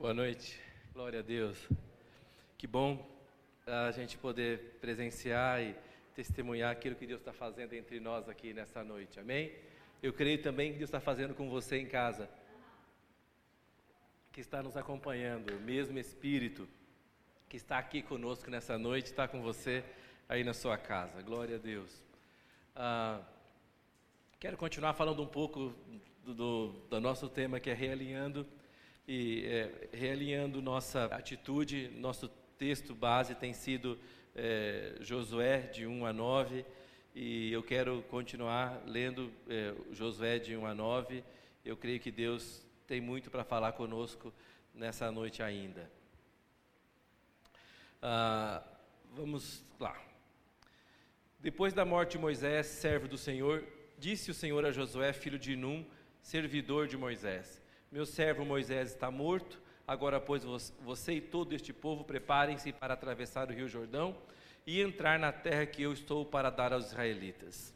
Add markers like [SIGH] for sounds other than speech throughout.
Boa noite, glória a Deus. Que bom a gente poder presenciar e testemunhar aquilo que Deus está fazendo entre nós aqui nessa noite, amém? Eu creio também que Deus está fazendo com você em casa, que está nos acompanhando, o mesmo Espírito que está aqui conosco nessa noite, está com você aí na sua casa, glória a Deus. Ah, quero continuar falando um pouco do, do, do nosso tema que é realinhando e é, realinhando nossa atitude, nosso texto base tem sido é, Josué de 1 a 9 e eu quero continuar lendo é, Josué de 1 a 9. Eu creio que Deus tem muito para falar conosco nessa noite ainda. Ah, vamos lá. Depois da morte de Moisés, servo do Senhor, disse o Senhor a Josué, filho de Num, servidor de Moisés: Meu servo Moisés está morto. Agora, pois, você e todo este povo preparem-se para atravessar o rio Jordão e entrar na terra que eu estou para dar aos israelitas.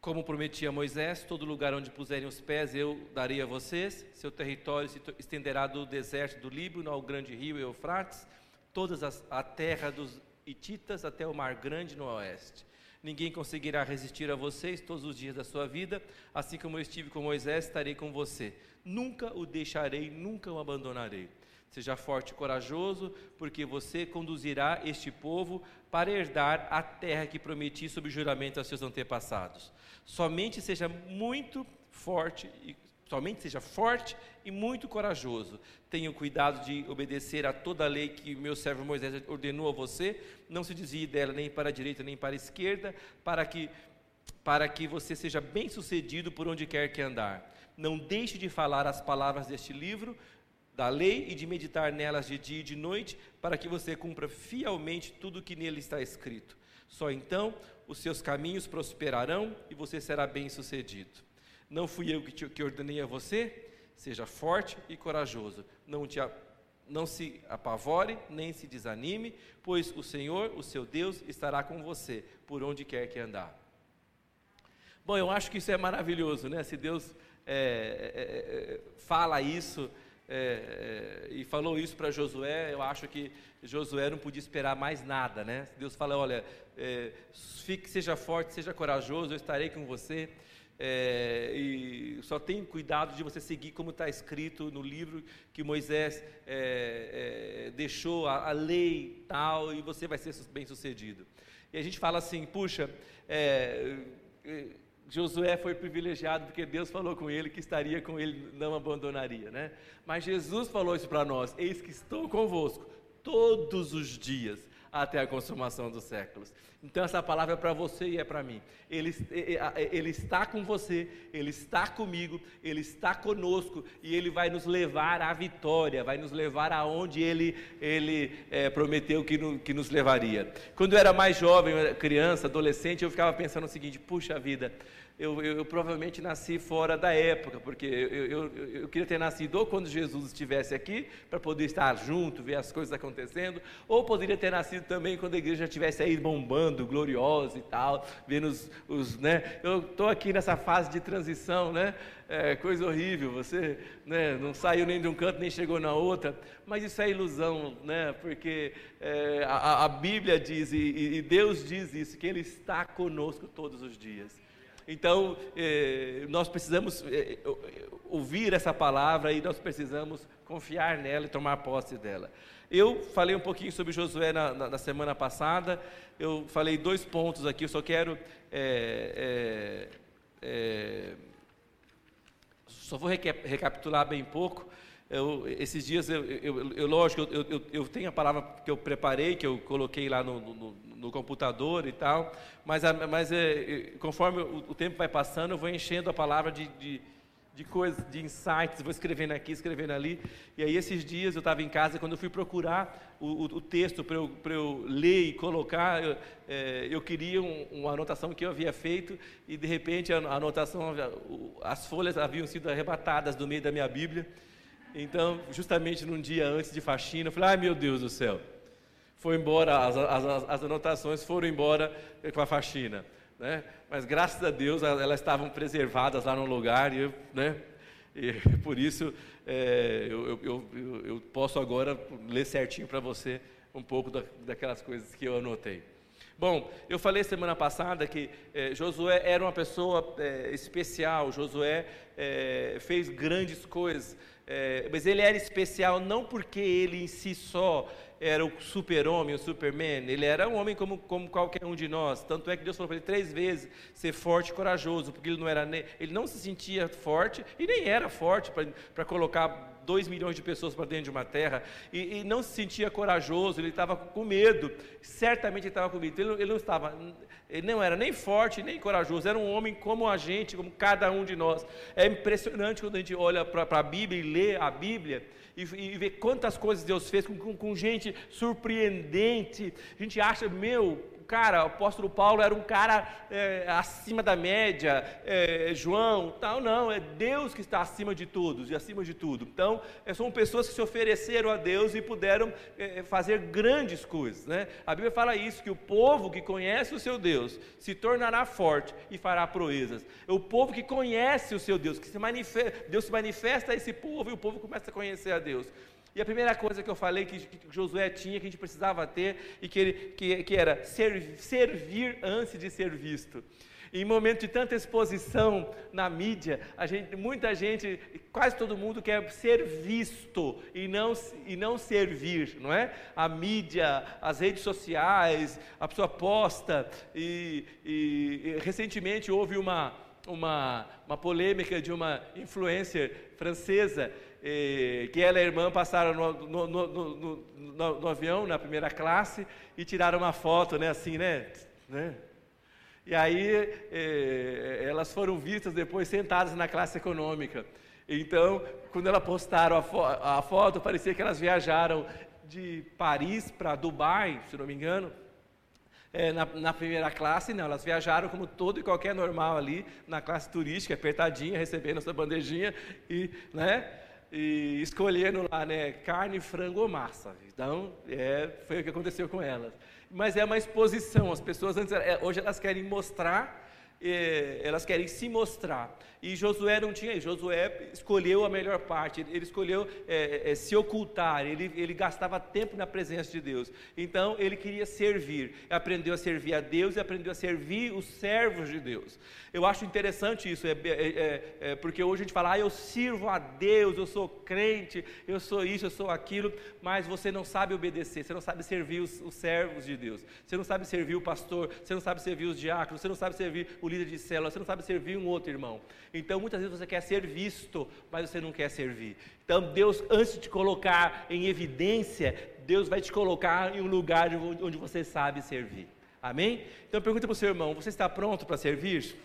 Como prometi a Moisés, todo lugar onde puserem os pés eu darei a vocês. Seu território se estenderá do deserto do Líbano ao grande rio Eufrates, toda a terra dos Hititas até o mar grande no oeste. Ninguém conseguirá resistir a vocês todos os dias da sua vida, assim como eu estive com Moisés, estarei com você. Nunca o deixarei, nunca o abandonarei. Seja forte e corajoso, porque você conduzirá este povo para herdar a terra que prometi sob juramento a seus antepassados. Somente seja muito forte e Somente seja forte e muito corajoso. Tenha cuidado de obedecer a toda a lei que meu servo Moisés ordenou a você. Não se desvie dela nem para a direita nem para a esquerda, para que, para que você seja bem sucedido por onde quer que andar. Não deixe de falar as palavras deste livro da lei e de meditar nelas de dia e de noite, para que você cumpra fielmente tudo o que nele está escrito. Só então os seus caminhos prosperarão e você será bem sucedido. Não fui eu que, te, que ordenei a você? Seja forte e corajoso. Não, te, não se apavore, nem se desanime, pois o Senhor, o seu Deus, estará com você por onde quer que andar. Bom, eu acho que isso é maravilhoso, né? Se Deus é, é, é fala isso é, é, e falou isso para Josué, eu acho que Josué não podia esperar mais nada, né? Deus fala, olha, é, fique, seja forte, seja corajoso, eu estarei com você. É, e só tenha cuidado de você seguir como está escrito no livro que Moisés é, é, deixou a, a, lei tal e você vai ser bem sucedido. E a gente fala assim, puxa, é, é, Josué foi privilegiado porque Deus falou com ele que estaria com ele, não abandonaria, né? Mas Jesus falou isso para nós: Eis que estou convosco todos os dias até a consumação dos séculos. Então essa palavra é para você e é para mim. Ele, ele está com você, ele está comigo, ele está conosco e ele vai nos levar à vitória, vai nos levar aonde ele, ele é, prometeu que, no, que nos levaria. Quando eu era mais jovem, criança, adolescente, eu ficava pensando o seguinte: puxa vida eu, eu, eu, provavelmente nasci fora da época, porque eu, eu, queria ter nascido ou quando Jesus estivesse aqui, para poder estar junto, ver as coisas acontecendo, ou poderia ter nascido também quando a igreja estivesse aí bombando, gloriosa e tal, vendo os, os né? Eu estou aqui nessa fase de transição, né? É, coisa horrível, você né, não saiu nem de um canto, nem chegou na outra, mas isso é ilusão, né? Porque é, a, a, Bíblia diz, e, e Deus diz isso, que Ele está conosco todos os dias. Então, eh, nós precisamos eh, ouvir essa palavra e nós precisamos confiar nela e tomar posse dela. Eu falei um pouquinho sobre Josué na, na, na semana passada, eu falei dois pontos aqui, eu só quero. Só vou recapitular bem pouco. Eu, esses dias, eu, eu, eu lógico, eu, eu, tenho a palavra que eu preparei, que eu coloquei lá no, no, no computador e tal, mas, mas é, conforme o, o, tempo vai passando, eu vou enchendo a palavra de, de, de coisas, de insights, vou escrevendo aqui, escrevendo ali. E aí, esses dias, eu estava em casa, quando eu fui procurar o, o, o texto para eu, eu ler e colocar, eu, é, eu queria um, uma anotação que eu havia feito, e de repente a, a anotação, as folhas haviam sido arrebatadas do meio da minha Bíblia. Então, justamente num dia antes de faxina, eu falei: ai meu Deus do céu, foi embora, as, as, as anotações foram embora com a faxina. Né? Mas graças a Deus elas estavam preservadas lá no lugar, e eu, né? E [LAUGHS] por isso é, eu, eu, eu, posso agora ler certinho para você um pouco da, daquelas coisas que eu anotei. Bom, eu falei semana passada que é, Josué era uma pessoa é, especial, Josué é, fez grandes coisas, mas ele era especial não porque ele em si só era o super-homem, o superman, ele era um homem como, como qualquer um de nós. Tanto é que Deus falou para ele três vezes ser forte e corajoso, porque ele não, era, ele não se sentia forte e nem era forte para colocar dois milhões de pessoas para dentro de uma terra, e, e, não se sentia corajoso, ele estava com medo, certamente ele estava com medo, ele, ele não estava, ele não era nem forte nem corajoso, era um homem como a gente, como cada um de nós. É impressionante quando a gente olha para a Bíblia e lê a Bíblia, e, e ver quantas coisas Deus fez com, com, com gente surpreendente. A gente acha, meu, cara, o apóstolo Paulo era um cara é, acima da média, é, João, tal, não, é Deus que está acima de todos e acima de tudo. Então, é, são pessoas que se ofereceram a Deus e puderam é, fazer grandes coisas, né? A Bíblia fala isso, que o povo que conhece o seu Deus se tornará forte e fará proezas. É o povo que conhece o seu Deus, que se manifesta, Deus se manifesta a esse povo e o povo começa a conhecer a Deus. E a primeira coisa que eu falei que, Josué tinha, que a gente precisava ter, e que, ele, que, que era servir, servir antes de ser visto. Em momento de tanta exposição na mídia, gente, muita gente, quase todo mundo quer ser visto e não, e não servir, não é? A mídia, as redes sociais, a pessoa posta, e, e, e recentemente houve uma, uma, uma polêmica de uma influencer francesa que ela e a irmã passaram no, no, no, no, avião, na primeira classe, e tiraram uma foto, né, assim, né? né? E aí elas foram vistas depois sentadas na classe econômica. Então, quando elas postaram a, fo a foto, parecia que elas viajaram de Paris para Dubai, se não me engano, é, na, na, primeira classe, não, elas viajaram como todo e qualquer normal ali, na classe turística, apertadinha, recebendo a sua bandejinha, e, né, e escolhendo lá, né, carne, frango ou massa. Então, é, foi o que aconteceu com elas. Mas é uma exposição, as pessoas antes, é, hoje elas querem mostrar, elas querem se mostrar. E Josué não tinha isso. Josué escolheu a melhor parte, ele escolheu é, é, se ocultar, ele, ele gastava tempo na presença de Deus. Então, ele queria servir, aprendeu a servir a Deus e aprendeu a servir os servos de Deus. Eu acho interessante isso, é, é, é, é, porque hoje a gente fala, ah, eu sirvo a Deus, eu sou crente, eu sou isso, eu sou aquilo, mas você não sabe obedecer, você não sabe servir os, os servos de Deus, você não sabe servir o pastor, você não sabe servir os diáconos, você não sabe servir o líder de célula, você não sabe servir um outro irmão. Então muitas vezes você quer ser visto, mas você não quer servir. Então Deus, antes de te colocar em evidência, Deus vai te colocar em um lugar onde você sabe servir. Amém? Então pergunta para o seu irmão: você está pronto para servir?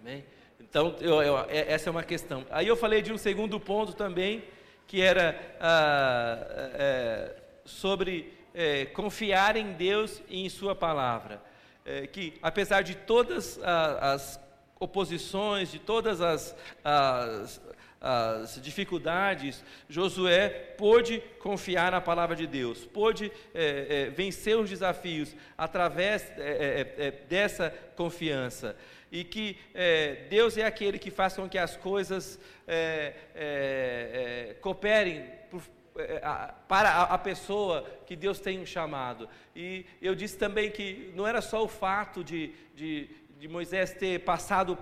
Amém? Então, eu, eu, é, essa é uma questão. Aí eu falei de um segundo ponto também, que era ah, é, sobre é, confiar em Deus e em Sua palavra. É, que apesar de todas as oposições, de todas as, as, as dificuldades, Josué pôde confiar na palavra de Deus, pôde é, é, vencer os desafios através é, é, é dessa confiança. E que é, Deus é aquele que faz com que as coisas cooperem por, para a, pessoa que Deus tem um chamado. E eu disse também que não era só o fato de, de, de Moisés ter passado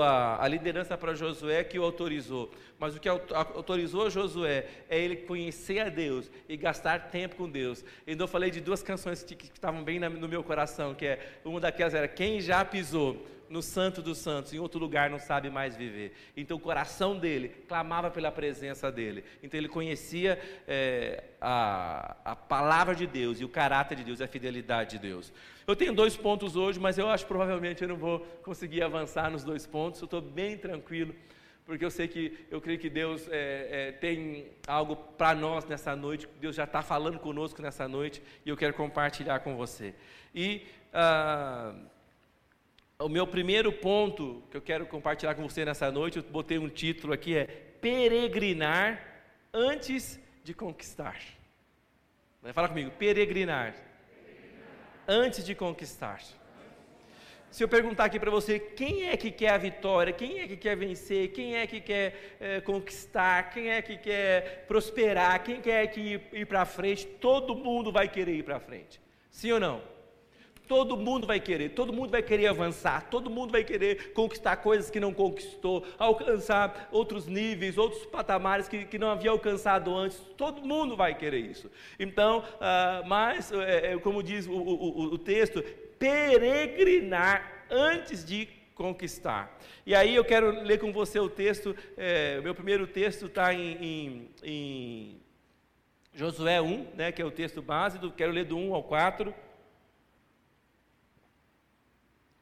a, a liderança para Josué que o autorizou, mas o que autorizou Josué é ele conhecer a Deus e gastar tempo com Deus. Então eu falei de duas canções que, que estavam bem no meu coração, que é uma daquelas era quem já pisou no Santo dos Santos, em outro lugar não sabe mais viver. Então o coração dele clamava pela presença dele. Então ele conhecia é, a, a palavra de Deus e o caráter de Deus a fidelidade de Deus. Eu tenho dois pontos hoje, mas eu acho que provavelmente eu não vou conseguir avançar nos dois pontos. Eu estou bem tranquilo, porque eu sei que eu creio que Deus é, é, tem algo para nós nessa noite. Deus já está falando conosco nessa noite e eu quero compartilhar com você. E ah, o meu primeiro ponto que eu quero compartilhar com você nessa noite, eu botei um título aqui, é Peregrinar antes de conquistar. Vai falar comigo, peregrinar. peregrinar. Antes de conquistar. se eu perguntar aqui para você, quem é que quer a vitória? Quem é que quer vencer? Quem é que quer é, conquistar? Quem é que quer prosperar? Quem quer que ir, ir para frente? Todo mundo vai querer ir para frente. Sim ou não? Todo mundo vai querer, todo mundo vai querer avançar, todo mundo vai querer conquistar coisas que não conquistou, alcançar outros níveis, outros patamares que, que não havia alcançado antes. Todo mundo vai querer isso. Então, uh, mas, é, como diz o, o, o texto, peregrinar antes de conquistar. E aí eu quero ler com você o texto, é, meu primeiro texto está em, em, em, Josué 1, né, que é o texto base, do, quero ler do 1 ao 4,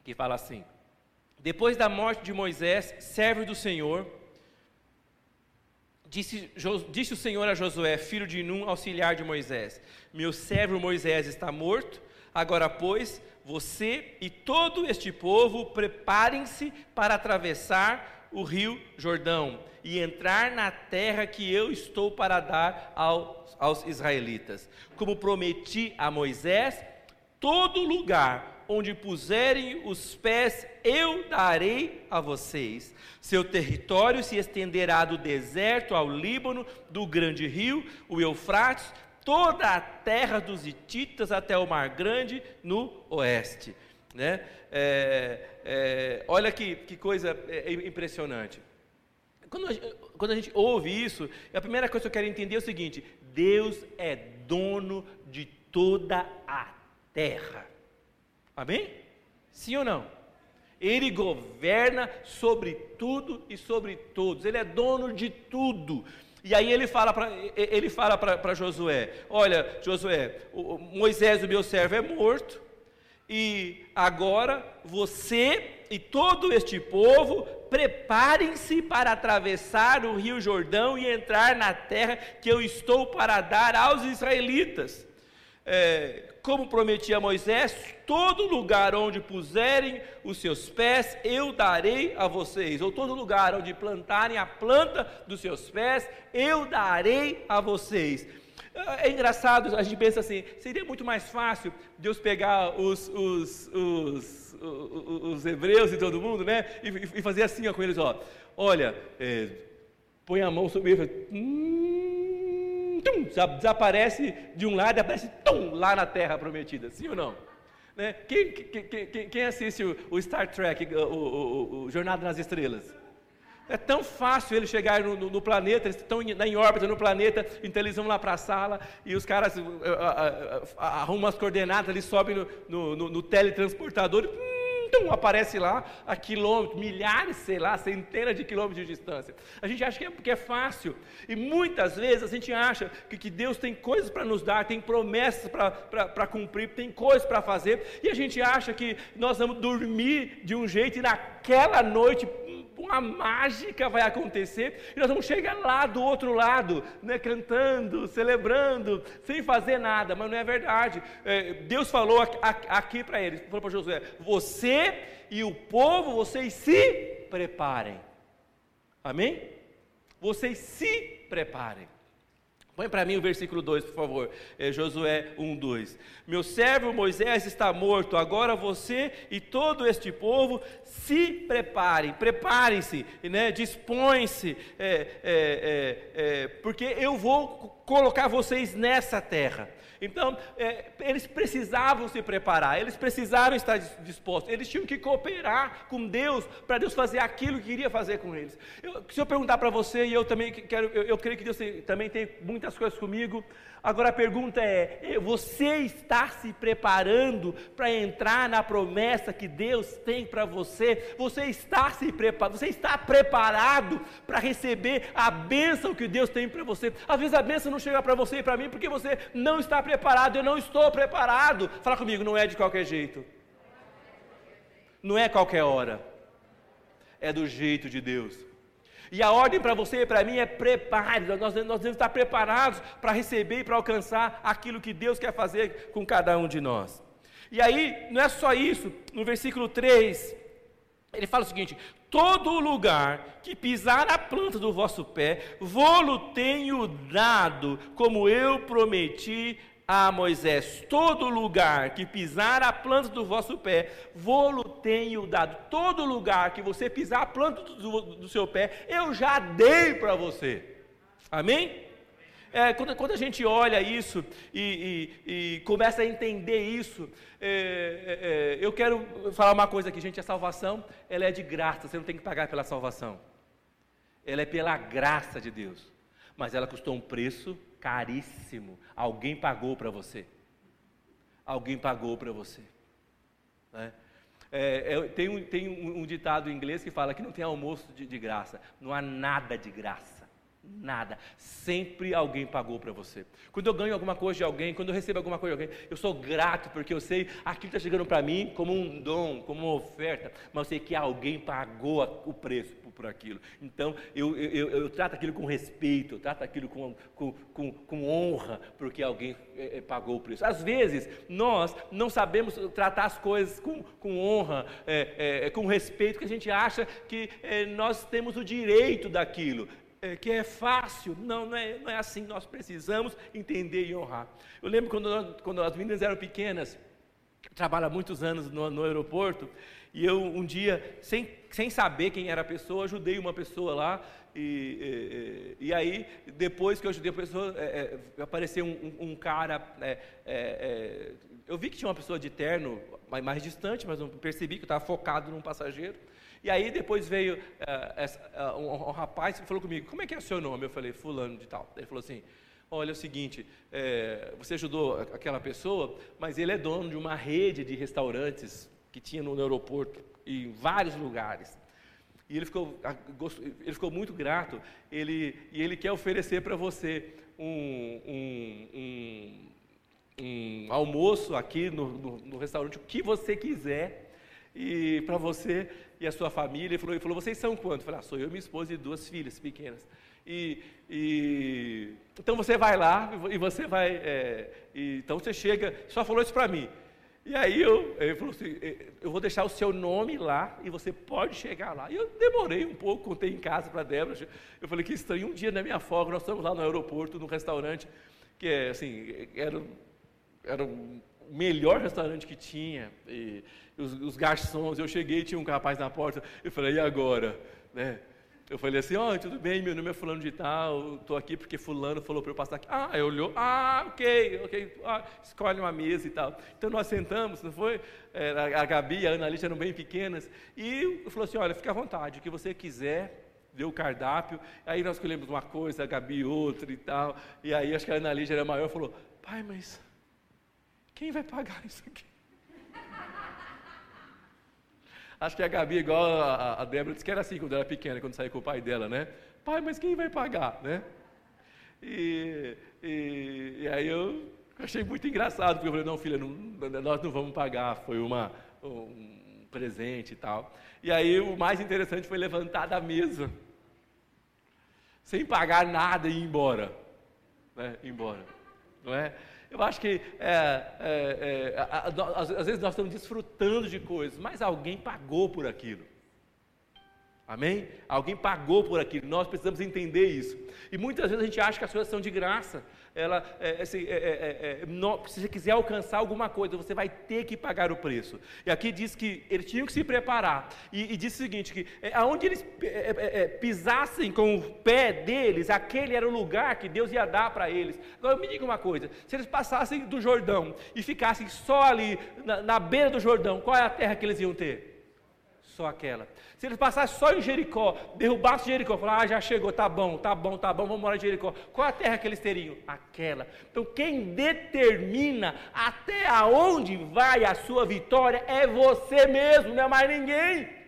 que fala assim: Depois da morte de Moisés, servo do Senhor, disse, disse o Senhor a Josué, filho de Num, auxiliar de Moisés: Meu servo Moisés está morto, agora, pois, você e todo este povo preparem-se para atravessar o rio Jordão e entrar na terra que eu estou para dar aos, aos israelitas. Como prometi a Moisés, todo lugar onde puserem os pés eu darei a vocês. Seu território se estenderá do deserto ao Líbano, do grande rio, o Eufrates, toda a terra dos Hititas até o Mar Grande no oeste. Né? É, é, olha que, que coisa é, impressionante. Quando a, quando a gente ouve isso, a primeira coisa que eu quero entender é o seguinte: Deus é dono de toda a terra. Amém? Sim ou não? Ele governa sobre tudo e sobre todos. Ele é dono de tudo. E aí ele fala para ele fala para Josué: Olha, Josué, o, Moisés, o meu servo, é morto, e agora você e todo este povo preparem-se para atravessar o rio Jordão e entrar na terra que eu estou para dar aos israelitas. É, como prometi a Moisés, todo lugar onde puserem os seus pés, eu darei a vocês, ou todo lugar onde plantarem a planta dos seus pés, eu darei a vocês. É engraçado, a gente pensa assim, seria muito mais fácil Deus pegar os, os, os, os, os hebreus e todo mundo, né, e, e fazer assim ó, com eles, ó, olha, é, põe a mão sobre ele, hum, tum, desaparece de um lado e aparece tum, lá na Terra Prometida, sim ou não? Né? Quem, quem, quem, quem, assiste o, o Star Trek, o, o, o, Jornada nas Estrelas? É tão fácil eles chegarem no, no, no, planeta, eles estão em, em, órbita no planeta, então eles vão lá para a sala e os caras uh, uh, uh, arrumam as coordenadas, eles sobem no, no teletransportador e tum, aparece lá a quilômetros, milhares, sei lá, centenas de quilômetros de distância. A gente acha que é porque é fácil. E muitas vezes a gente acha que, que Deus tem coisas para nos dar, tem promessas para cumprir, tem coisas para fazer, e a gente acha que nós vamos dormir de um jeito e naquela noite uma mágica vai acontecer e nós vamos chegar lá do outro lado, né, cantando, celebrando, sem fazer nada, mas não é verdade. É, Deus falou aqui, para eles, falou para Josué: você e o povo, vocês se preparem. Amém? Vocês se preparem. Põe para mim o versículo 2, por favor. É Josué 1, 2. Meu servo Moisés está morto, agora você e todo este povo se preparem, preparem-se, né? dispõem-se, é, é, é, é porque eu vou colocar vocês nessa terra. Então, é, eles precisavam se preparar, eles precisaram estar dispostos, eles tinham que cooperar com Deus para Deus fazer aquilo que queria fazer com eles. Eu, se eu perguntar para você, e eu também quero, eu, eu creio que Deus também tem muitas coisas comigo, Agora a pergunta é: você está se preparando para entrar na promessa que Deus tem para você? Você está se preparando? Você está preparado para receber a bênção que Deus tem para você? Às vezes a bênção não chega para você e para mim porque você não está preparado. Eu não estou preparado. Fala comigo, não é de qualquer jeito. Não é qualquer hora. É do jeito de Deus. E a ordem para você e para mim é prepare, nós, nós devemos estar preparados para receber e para alcançar aquilo que Deus quer fazer com cada um de nós. E aí, não é só isso, no versículo 3, ele fala o seguinte: todo lugar que pisar a planta do vosso pé, vou-lo tenho dado, como eu prometi a Moisés: Todo lugar que pisar a planta do vosso pé, vou-lo tenho dado. Todo lugar que você pisar a planta do, do seu pé, eu já dei para você. Amém? É, quando, quando, a gente olha isso e, e, e começa a entender isso, é, é, é, eu quero falar uma coisa aqui, gente: a salvação ela é de graça, você não tem que pagar pela salvação, ela é pela graça de Deus, mas ela custou um preço caríssimo. Alguém pagou para você. Alguém pagou para você. Né? É, é, tem, um, tem um, um, ditado em inglês que fala que não tem almoço de, de graça. Não há nada de graça. Nada. Sempre alguém pagou para você. Quando eu ganho alguma coisa de alguém, quando eu recebo alguma coisa de alguém, eu sou grato porque eu sei aquilo está chegando para mim como um dom, como uma oferta, mas eu sei que alguém pagou o preço por aquilo. Então eu, eu, eu, trato aquilo com respeito, eu trato aquilo com, com, com, com honra, porque alguém é, é, pagou o preço. Às vezes nós não sabemos tratar as coisas com, com honra, é, é, com respeito, que a gente acha que é, nós temos o direito daquilo é, que é fácil. Não, não é, não é assim. Nós precisamos entender e honrar. Eu lembro quando, quando as meninas eram pequenas, trabalho há muitos anos no, no aeroporto, e eu um dia, sem, sem saber quem era a pessoa, ajudei uma pessoa lá, e, e, e, aí, depois que eu ajudei a pessoa, é, é, apareceu um, um, cara. É, é, é, eu vi que tinha uma pessoa de terno mais, mais distante, mas não percebi que eu estava focado num passageiro. E aí depois veio uh, uh, um, um, rapaz que falou comigo, como é que é o seu nome? Eu falei, fulano de tal. Ele falou assim, olha o seguinte, é, você ajudou aquela pessoa, mas ele é dono de uma rede de restaurantes que tinha no aeroporto, em vários lugares. E ele ficou, ele ficou muito grato, ele, e ele quer oferecer para você um, um, um, um, almoço aqui no, no, no restaurante, o que você quiser, e para você e a sua família. Ele falou, ele falou vocês são quantos? Eu falei, ah, sou eu, minha esposa e duas filhas pequenas. E, e então você vai lá e você vai. É, e, então você chega, só falou isso para mim. E aí eu, ele falou assim, eu vou deixar o seu nome lá e você pode chegar lá. E eu demorei um pouco, contei em casa para a Débora. Eu falei que estranho, um dia na minha folga, nós estamos lá no aeroporto, num restaurante, que é assim, era, era o melhor restaurante que tinha. E, os, os garçons, eu cheguei, tinha um rapaz na porta, eu falei, e agora? Né? Eu falei assim, ó, oh, tudo bem, meu nome é fulano de tal, estou aqui porque fulano falou para eu passar aqui. Ah, eu olhou, ah, ok, ok, ah, escolhe uma mesa e tal. Então nós sentamos, não foi? a Gabi e a Ana Lídia eram bem pequenas, e falou assim, olha, fica à vontade, o que você quiser, deu o cardápio, aí nós escolhemos uma coisa, a Gabi outra e tal, e aí acho que a Ana Lídia era maior, falou, pai, mas quem vai pagar isso aqui? Acho que a Gabi, igual a, a Débora, disse que era assim quando era pequena, quando saía com o pai dela, né? Pai, mas quem vai pagar, né? E, e, e aí eu achei muito engraçado, porque eu falei, não, filha, não, nós não vamos pagar, foi uma, um presente e tal. E aí o mais interessante foi levantar da mesa, sem pagar nada e ir embora. Né? Embora. Não é? Eu acho que é, é, é, às vezes nós estamos desfrutando de coisas, mas alguém pagou por aquilo. Amém? Alguém pagou por aquilo, nós precisamos entender isso. E muitas vezes a gente acha que as coisas são de graça. Ela, é, assim, é, é, é se você quiser alcançar alguma coisa, você vai ter que pagar o preço. E aqui diz que eles tinham que se preparar. E, e diz o seguinte: que é, aonde eles é, pisassem com o pé deles, aquele era o lugar que Deus ia dar para eles. Agora me diga uma coisa: se eles passassem do Jordão e ficassem só ali na, na beira do Jordão, qual é a terra que eles iam ter? Só aquela. Se eles passassem só em Jericó, derrubassem Jericó, falassem, ah, já chegou, tá bom, tá bom, tá bom, vamos morar em Jericó. Qual a terra que eles teriam? Aquela. Então quem determina até aonde vai a sua vitória é você mesmo, não é mais ninguém.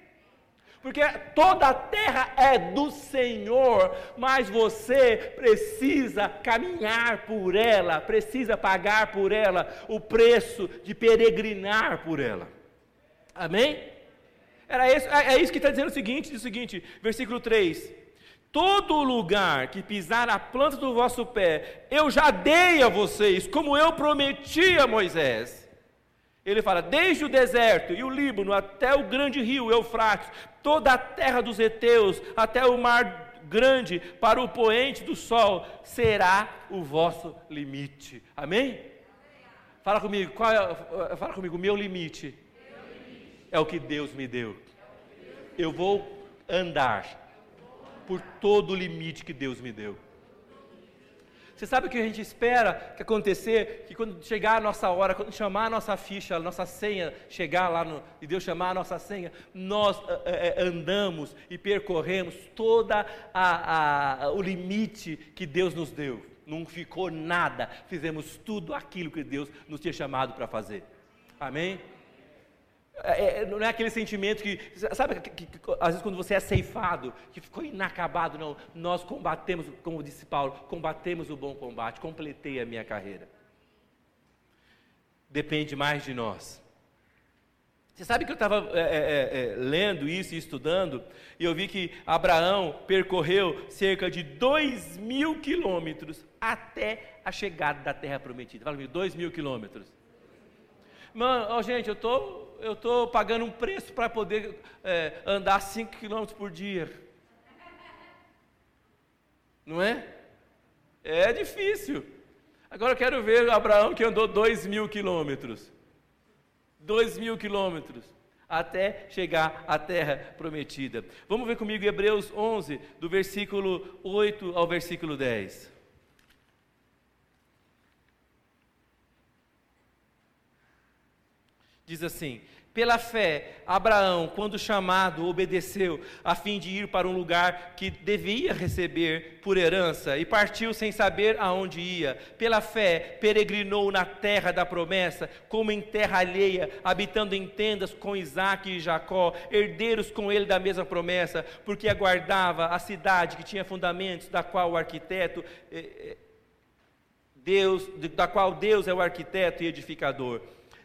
Porque toda a terra é do Senhor, mas você precisa caminhar por ela, precisa pagar por ela o preço de peregrinar por ela. Amém? Era isso, é, é isso que está dizendo o seguinte, o seguinte, versículo 3. Todo lugar que pisar a planta do vosso pé, eu já dei a vocês, como eu prometi a Moisés. Ele fala, desde o deserto e o Líbano até o grande rio Eufrates, toda a terra dos heteus, até o mar grande, para o poente do sol, será o vosso limite. Amém? Fala comigo, qual é, fala comigo, meu limite é o que Deus me deu. Eu vou andar por todo o limite que Deus me deu. Você sabe o que a gente espera que acontecer? Que quando chegar a nossa hora, quando chamar a nossa ficha, a nossa senha, chegar lá no, e Deus chamar a nossa senha, nós é, andamos e percorremos toda a, a, o limite que Deus nos deu. Não ficou nada, fizemos tudo aquilo que Deus nos tinha chamado para fazer. Amém? É, é, não é aquele sentimento que, sabe, que, que, que, às vezes quando você é ceifado, que ficou inacabado, não, nós combatemos, como disse Paulo, combatemos o bom combate, completei a minha carreira. Depende mais de nós. Você sabe que eu estava é, é, é, lendo isso e estudando, e eu vi que Abraão percorreu cerca de dois mil quilômetros até a chegada da terra prometida. Fala comigo, dois mil quilômetros. Mano, oh, gente, eu tô, eu tô pagando um preço para poder é, andar 5 quilômetros por dia. Não é? É difícil. Agora eu quero ver Abraão que andou 2 mil quilômetros. 2 mil quilômetros até chegar à terra prometida. Vamos ver comigo Hebreus 11, do versículo 8 ao versículo 10. Diz assim: Pela fé, Abraão, quando chamado, obedeceu, a fim de ir para um lugar que devia receber por herança, e partiu sem saber aonde ia. Pela fé, peregrinou na terra da promessa, como em terra alheia, habitando em tendas com Isaac e Jacó, herdeiros com ele da mesma promessa, porque aguardava a cidade que tinha fundamentos, da qual o arquiteto. Eh, eh, Deus, da qual Deus é o arquiteto e edificador.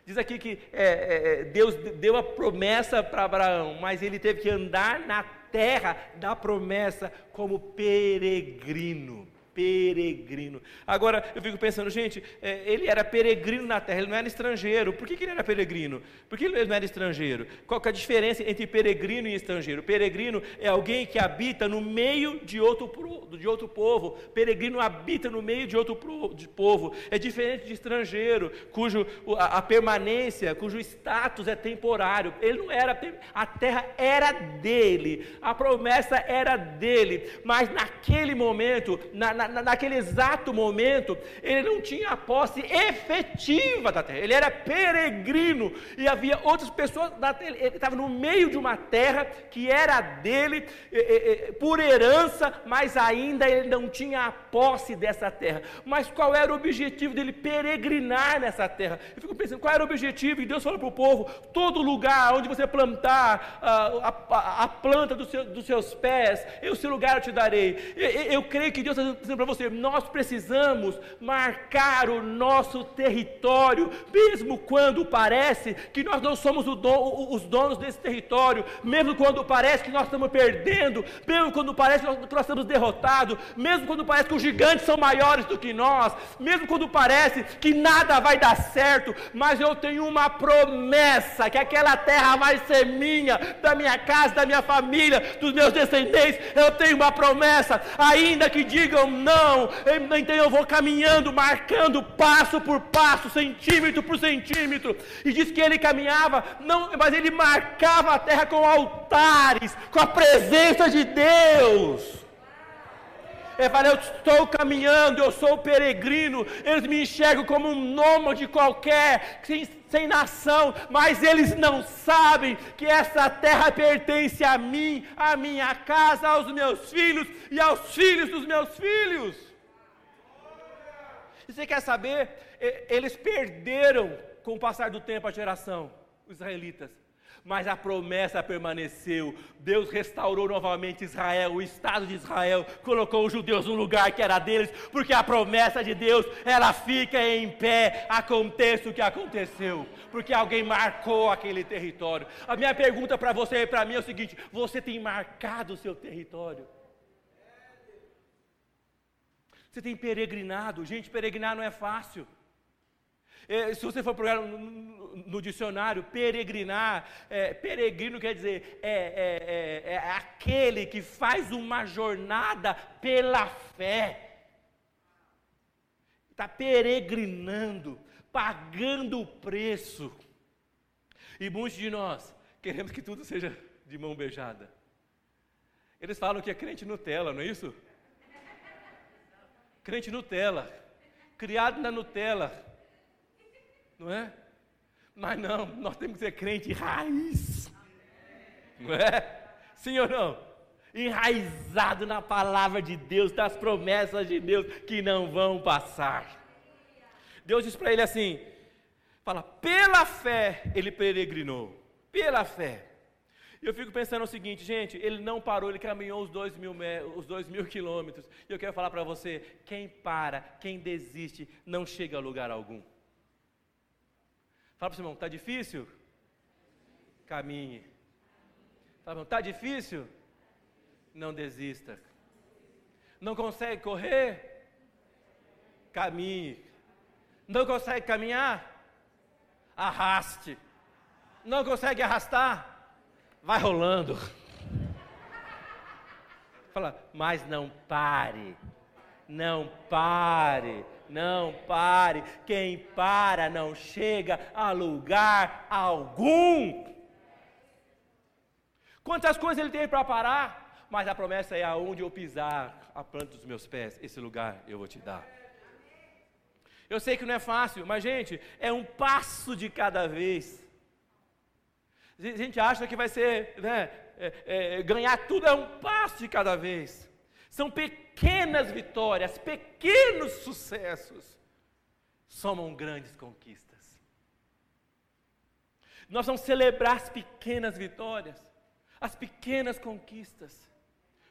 Diz aqui que é, é, é Deus deu a promessa para Abraão, mas ele teve que andar na terra da promessa como peregrino peregrino. Agora, eu fico pensando, gente, é, ele era peregrino na terra, ele não era estrangeiro. Por que, que ele era peregrino? Por que ele não era estrangeiro? Qual é a diferença entre peregrino e estrangeiro? Peregrino é alguém que habita no meio de outro, de outro povo. Peregrino habita no meio de outro de povo. É diferente de estrangeiro, cujo a, a permanência, cujo status é temporário. Ele não era, a terra era dele, a promessa era dele, mas naquele momento, na, na na, naquele exato momento, ele não tinha a posse efetiva da terra, ele era peregrino, e havia outras pessoas, da terra, ele estava no meio de uma terra que era dele, por herança, mas ainda ele não tinha a posse dessa terra. Mas qual era o objetivo dele peregrinar nessa terra? Eu fico pensando, qual era o objetivo? E Deus falou para o povo: todo lugar onde você plantar a, a, a planta do seu, dos seus pés, o seu lugar eu te darei. Eu, eu creio que Deus está dizendo para você, nós precisamos marcar o nosso território, mesmo quando parece que nós não somos don, os donos desse território, mesmo quando parece que nós estamos perdendo, mesmo quando parece que nós, que nós estamos derrotados, mesmo quando parece que os gigantes são maiores do que nós, mesmo quando parece que nada vai dar certo, mas eu tenho uma promessa que aquela terra vai ser minha, da minha casa, da minha família, dos meus descendentes. Eu tenho uma promessa, ainda que digam não. Então eu vou caminhando, marcando passo por passo, centímetro por centímetro. E diz que ele caminhava, não, mas ele marcava a terra com altares, com a presença de Deus. Ele fala, eu estou caminhando, eu sou peregrino, eles me enxergam como um nômade qualquer, sem, sem nação, mas eles não sabem que essa terra pertence a mim, à minha casa, aos meus filhos e aos filhos dos meus filhos. E você quer saber? Eles perderam com o passar do tempo a geração, os israelitas. Mas a promessa permaneceu. Deus restaurou novamente Israel, o Estado de Israel, colocou os judeus no lugar que era deles, porque a promessa de Deus, ela fica em pé, aconteça o que aconteceu, porque alguém marcou aquele território. A minha pergunta para você e para mim é o seguinte: você tem marcado o seu território? Você tem peregrinado. Gente, peregrinar não é fácil. É, se você for procurar no, no, no, dicionário, peregrinar, é, peregrino quer dizer, é, é, é, é aquele que faz uma jornada pela fé. está peregrinando, pagando o preço. E muitos de nós queremos que tudo seja de mão beijada. Eles falam que é crente Nutella, não é isso? Crente Nutella, criado na Nutella, não é? Mas não, nós temos que ser crente raiz, não é? Sim ou não? Enraizado na palavra de Deus, das promessas de Deus que não vão passar. Deus diz para ele assim: fala, pela fé ele peregrinou, pela fé. E eu fico pensando o seguinte, gente, ele não parou, ele caminhou os dois mil, os dois mil quilômetros. E eu quero falar para você: quem para, quem desiste, não chega a lugar algum. Fala para o irmão, está difícil? Caminhe. Fala, está difícil? Não desista. Não consegue correr? Caminhe. Não consegue caminhar? Arraste. Não consegue arrastar? vai rolando. Fala, mas não pare, não pare, não pare. Quem para não chega a lugar algum. Quantas coisas ele tem para parar, mas a promessa é aonde eu pisar a planta dos meus pés, esse lugar eu vou te dar. Eu sei que não é fácil, mas gente, é um passo de cada vez. A gente acha que vai ser, né, é, é, ganhar tudo é um passo de cada vez. São pequenas vitórias, pequenos sucessos, somam grandes conquistas. Nós vamos celebrar as pequenas vitórias, as pequenas conquistas,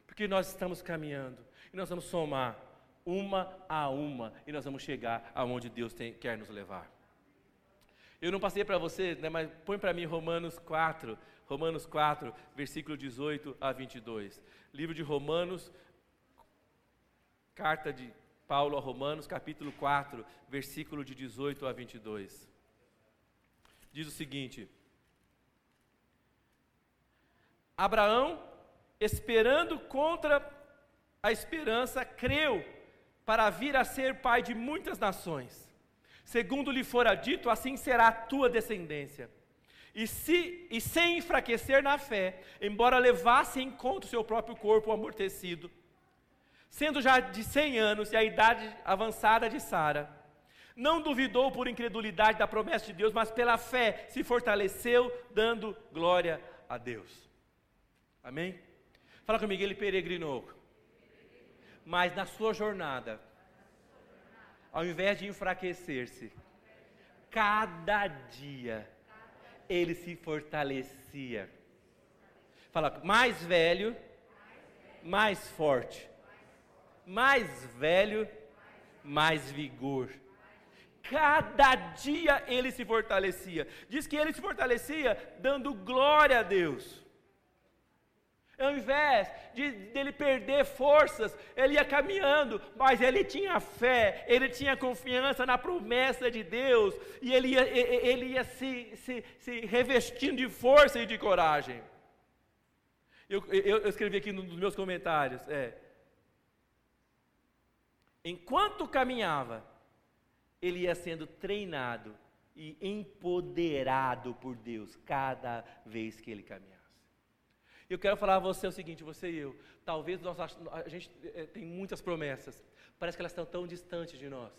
porque nós estamos caminhando e nós vamos somar uma a uma e nós vamos chegar aonde Deus tem, quer nos levar. Eu não passei para você, né, mas põe para mim Romanos 4, Romanos 4, versículo 18 a 22. Livro de Romanos, carta de Paulo a Romanos, capítulo 4, versículo de 18 a 22. Diz o seguinte: Abraão, esperando contra a esperança, creu para vir a ser pai de muitas nações segundo lhe fora dito, assim será a tua descendência. E, se, e sem enfraquecer na fé, embora levasse em conta o seu próprio corpo amortecido, sendo já de cem anos e a idade avançada de Sara, não duvidou por incredulidade da promessa de Deus, mas pela fé se fortaleceu, dando glória a Deus. Amém? Fala comigo, ele peregrinou. Mas na sua jornada, ao invés de enfraquecer-se, cada dia ele se fortalecia. Fala, mais velho, mais forte. Mais velho, mais vigor. Cada dia ele se fortalecia. Diz que ele se fortalecia dando glória a Deus. Ao invés de dele perder forças, ele ia caminhando, mas ele tinha fé, ele tinha confiança na promessa de Deus, e ele ia, ele ia se, se, se revestindo de força e de coragem. Eu, eu, eu escrevi aqui nos meus comentários: é, enquanto caminhava, ele ia sendo treinado e empoderado por Deus cada vez que ele caminhava. Eu quero falar a você o seguinte, você e eu, talvez nós, a gente é, tem muitas promessas, parece que elas estão tão distantes de nós.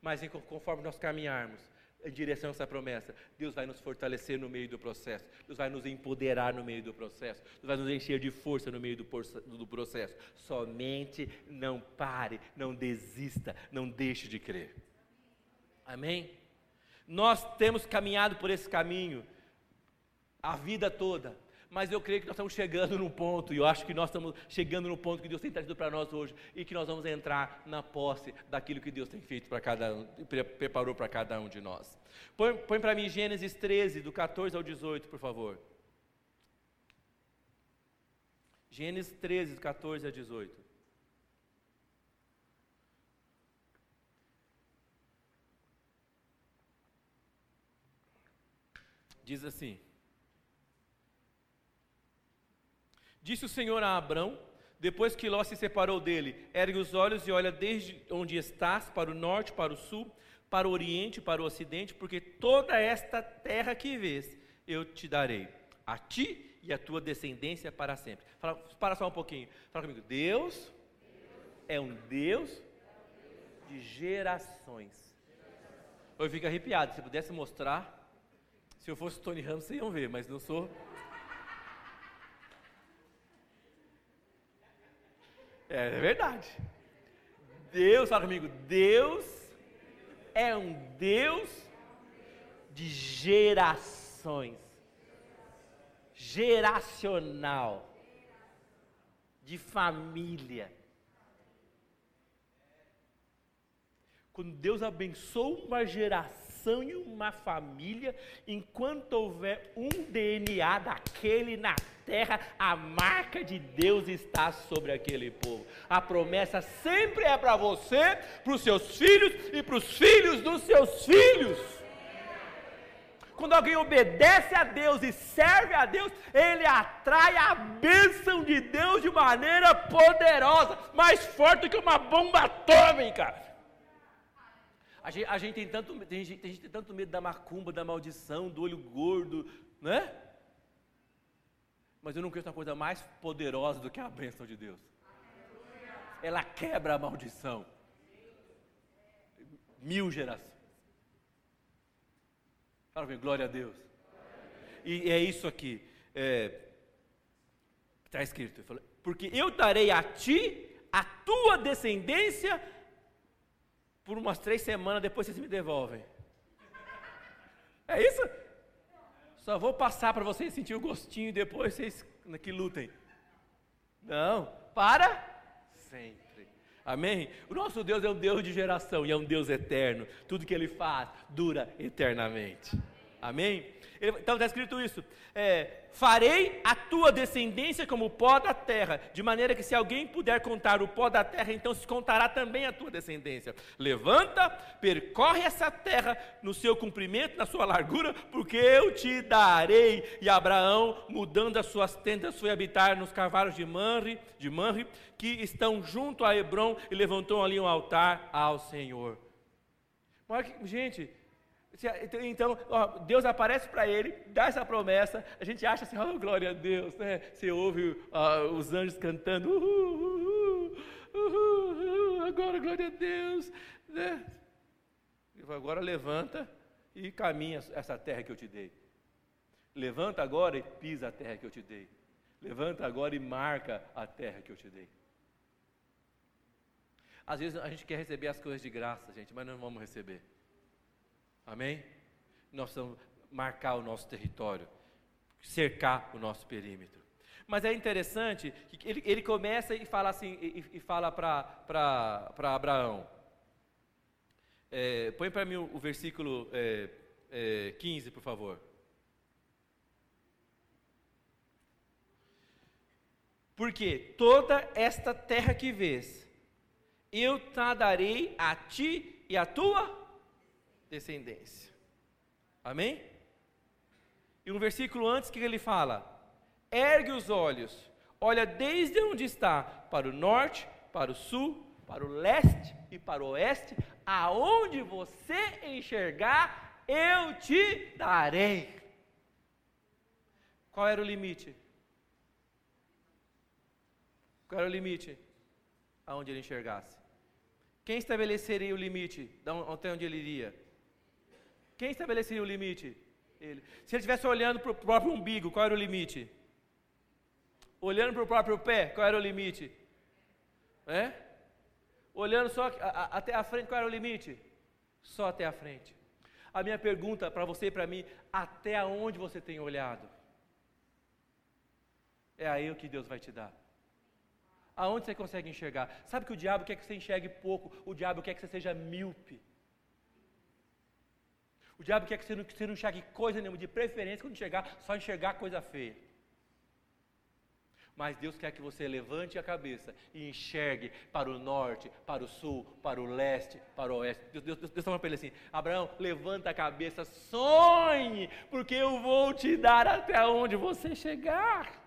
Mas conforme nós caminharmos em direção a essa promessa, Deus vai nos fortalecer no meio do processo, Deus vai nos empoderar no meio do processo, Deus vai nos encher de força no meio do, processo. Somente não pare, não desista, não deixe de crer. Amém? Nós temos caminhado por esse caminho a vida toda, mas eu creio que nós estamos chegando num ponto, e eu acho que nós estamos chegando no ponto que Deus tem trazido para nós hoje, e que nós vamos entrar na posse daquilo que Deus tem feito para cada um, preparou para cada um de nós. Põe, põe para mim Gênesis 13, do 14 ao 18, por favor. Gênesis 13, do 14 ao 18. Diz assim: Disse o Senhor a Abrão: Depois que Ló se separou dele, ergue os olhos e olha desde onde estás, para o norte, para o sul, para o oriente, para o ocidente, porque toda esta terra que vês eu te darei, a ti e a tua descendência para sempre. Fala, para só um pouquinho. Fala comigo. Deus é um Deus de gerações. Eu fico arrepiado. Se pudesse mostrar, se eu fosse Tony Ramos, vocês iam ver, mas não sou. É, é verdade. Deus, fala comigo, Deus é um Deus de gerações. Geracional. De família. Quando Deus abençoa uma geração e uma família, enquanto houver um DNA daquele na terra, a marca de Deus está sobre aquele povo. A promessa sempre é para você, para os seus filhos e para os filhos dos seus filhos. Quando alguém obedece a Deus e serve a Deus, ele atrai a bênção de Deus de maneira poderosa, mais forte que uma bomba atômica. A gente, a gente tem, tanto, tem, gente, tem gente tem tanto medo da macumba, da maldição, do olho gordo, né? Mas eu não conheço uma coisa mais poderosa do que a bênção de Deus. Ela quebra a maldição. Mil gerações. Fala bem, glória a Deus. E é isso aqui. Está é, escrito. Porque eu darei a ti, a tua descendência, por umas três semanas, depois vocês me devolvem. É isso? Só vou passar para vocês sentir o gostinho e depois vocês que lutem. Não, para sempre. Amém? O nosso Deus é um Deus de geração e é um Deus eterno. Tudo que Ele faz dura eternamente. Amém? Então está escrito isso: é, farei a tua descendência como o pó da terra, de maneira que se alguém puder contar o pó da terra, então se contará também a tua descendência. Levanta, percorre essa terra no seu comprimento, na sua largura, porque eu te darei. E Abraão, mudando as suas tendas, foi habitar nos carvalhos de Manre, de Manre, que estão junto a Hebron, e levantou ali um altar ao Senhor. Gente, então, então, ó, Deus aparece para ele, dá essa promessa, a gente acha assim, oh, glória a Deus, né? Você ouve uh, os anjos cantando, uh, uh, agora glória a Deus, né? Agora levanta e caminha essa terra que eu te dei. Levanta agora e pisa a terra que eu te dei. Levanta agora e marca a terra que eu te dei. Às vezes a gente quer receber as coisas de graça, gente, mas não vamos receber. Amém? Nós precisamos marcar o nosso território, cercar o nosso perímetro. Mas é interessante que ele, ele começa e fala assim, e, e fala para Abraão. É, põe para mim o, o versículo é, é, 15, por favor. Porque toda esta terra que vês, eu te darei a ti e a tua descendência. Amém? E um versículo antes que ele fala: ergue os olhos, olha desde onde está, para o norte, para o sul, para o leste e para o oeste, aonde você enxergar, eu te darei. Qual era o limite? Qual era o limite? Aonde ele enxergasse. Quem estabeleceria o limite? Até onde ele iria? Quem estabeleceria o limite? Ele. Se ele estivesse olhando para o próprio umbigo, qual era o limite? Olhando para o próprio pé, qual era o limite? É? Olhando só a, a, até a frente, qual era o limite? Só até a frente. A minha pergunta para você e para mim, até onde você tem olhado? É aí o que Deus vai te dar. Aonde você consegue enxergar? Sabe que o diabo quer que você enxergue pouco, o diabo quer que você seja míope. O diabo quer que você não, que você não enxergue coisa nenhuma, de preferência, quando enxergar, só enxergar coisa feia. Mas Deus quer que você levante a cabeça e enxergue para o norte, para o sul, para o leste, para o oeste. Deus, Deus, Deus, Deus falando para ele assim: Abraão, levanta a cabeça, sonhe, porque eu vou te dar até onde você chegar.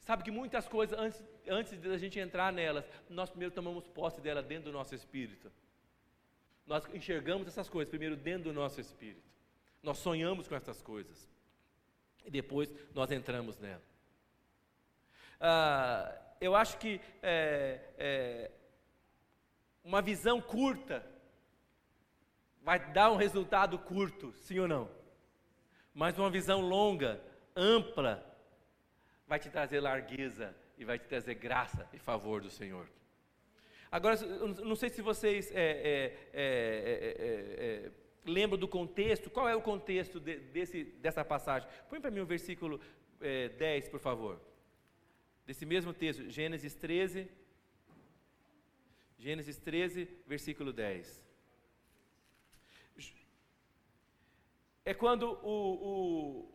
Sabe que muitas coisas, antes antes de a gente entrar nelas, nós primeiro tomamos posse dela dentro do nosso espírito. Nós enxergamos essas coisas primeiro dentro do nosso espírito. Nós sonhamos com essas coisas. E depois nós entramos nela. Ah, eu acho que é, é, uma visão curta vai dar um resultado curto, sim ou não? Mas uma visão longa, ampla, vai te trazer largueza e vai te trazer graça e favor do Senhor. Agora, não sei se vocês é, é, é, é lembram do contexto, qual é o contexto de, desse, dessa passagem? Põe para mim o versículo 10, por favor. Desse mesmo texto, Gênesis 13, Gênesis 13, versículo 10. É quando o,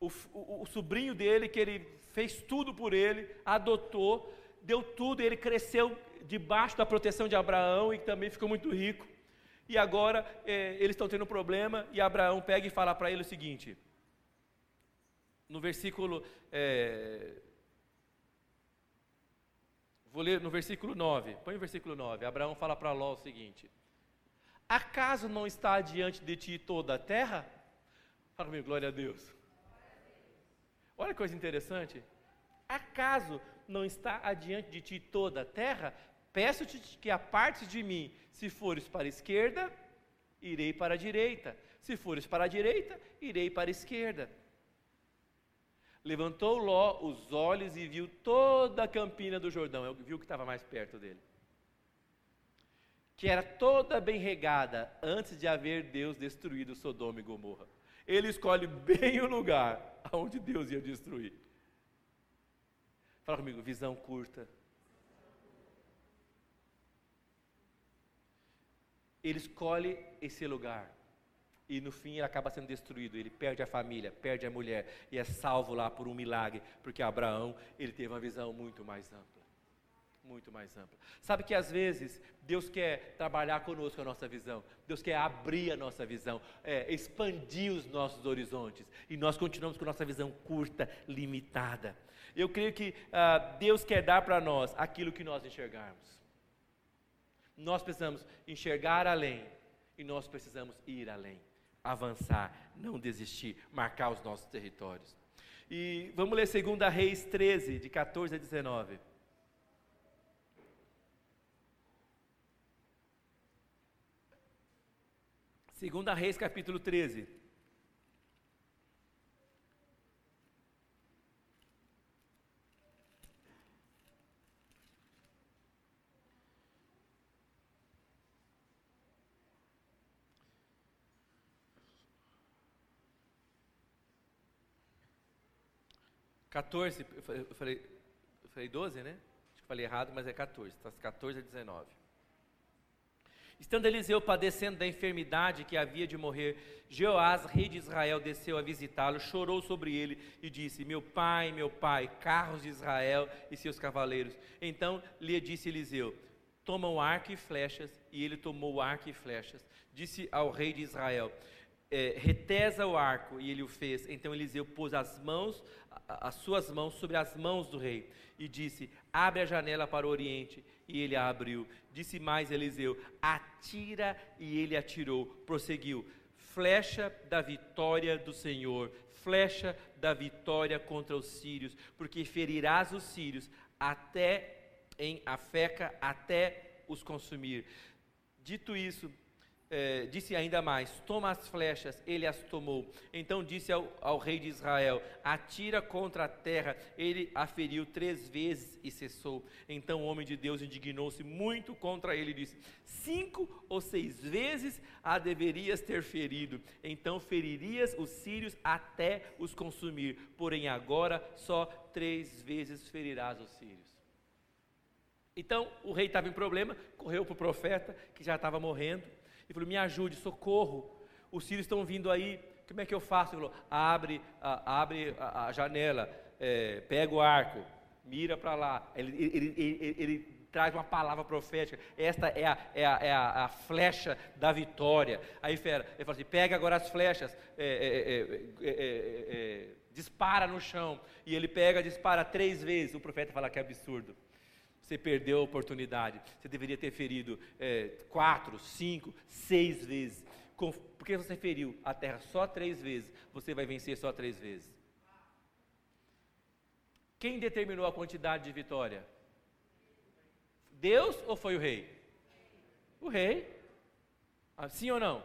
o, o, o, sobrinho dele, que ele fez tudo por ele, adotou, deu tudo, ele cresceu debaixo da proteção de Abraão e também ficou muito rico. E agora é, eles estão tendo um problema e Abraão pega e fala para ele o seguinte: no versículo é, Vou ler no versículo 9. Põe o versículo 9. Abraão fala para Ló o seguinte: Acaso não está diante de ti toda a terra? Fala comigo, glória a Deus. Olha que coisa interessante. Acaso não está adiante de ti toda a terra? Peço-te que apartes de mim. Se fores para a esquerda, irei para a direita. Se fores para a direita, irei para a esquerda. Levantou Ló os olhos e viu toda a campina do Jordão, viu que estava mais perto dele. Que era toda bem regada antes de haver Deus destruído Sodoma e Gomorra. Ele escolhe bem o lugar onde Deus ia destruir. Fala comigo, visão curta. Ele escolhe esse lugar. E no fim ele acaba sendo destruído, ele perde a família, perde a mulher e é salvo lá por um milagre, porque Abraão, ele teve uma visão muito mais ampla. Muito mais ampla. Sabe que às vezes Deus quer trabalhar conosco a nossa visão, Deus quer abrir a nossa visão, é, expandir os nossos horizontes, e nós continuamos com a nossa visão curta, limitada. Eu creio que ah, Deus quer dar para nós aquilo que nós enxergarmos. Nós precisamos enxergar além, e nós precisamos ir além avançar, não desistir, marcar os nossos territórios. E vamos ler 2 Reis 13, de 14 a 19. Segunda Reis, capítulo 13. 14, eu falei, eu falei 12, né? Acho que falei errado, mas é 14, está 14 a 19. Estando Eliseu padecendo da enfermidade que havia de morrer, Jeoás, rei de Israel, desceu a visitá-lo, chorou sobre ele e disse: Meu pai, meu pai, carros de Israel e seus cavaleiros. Então lhe disse Eliseu: Toma o arco e flechas. E ele tomou o arco e flechas. Disse ao rei de Israel: é, retesa o arco, e ele o fez. Então Eliseu pôs as mãos, as suas mãos sobre as mãos do rei, e disse: Abre a janela para o oriente. E ele a abriu. Disse mais Eliseu: Atira, e ele atirou. Prosseguiu: Flecha da vitória do Senhor, flecha da vitória contra os sírios, porque ferirás os sírios até em Afeca, até os consumir. Dito isso, é, disse ainda mais: Toma as flechas, ele as tomou. Então disse ao, ao, rei de Israel: Atira contra a terra. Ele a feriu três vezes e cessou. Então o homem de Deus indignou-se muito contra ele e disse: Cinco ou seis vezes a deverias ter ferido. Então feririas os sírios até os consumir. Porém agora só três vezes ferirás os sírios. Então o rei estava em problema, correu para o profeta que já estava morrendo e falou: Me ajude, socorro. Os sírios estão vindo aí. Como é que eu faço? Ele falou: Abre, a, abre a, a janela, é, pega o arco, mira para lá. Ele traz uma palavra profética. Esta é a, é a, é a flecha da vitória. Aí fera, ele fala assim: pega agora as flechas, é, é, é, dispara no chão. E ele pega, dispara três vezes. O profeta fala que é absurdo. Você perdeu a oportunidade. Você deveria ter ferido quatro, cinco, seis vezes. Porque você feriu a terra só três vezes, você vai vencer só três vezes. Quem determinou a quantidade de vitória? Deus ou foi o rei? O rei. Ah, sim ou não?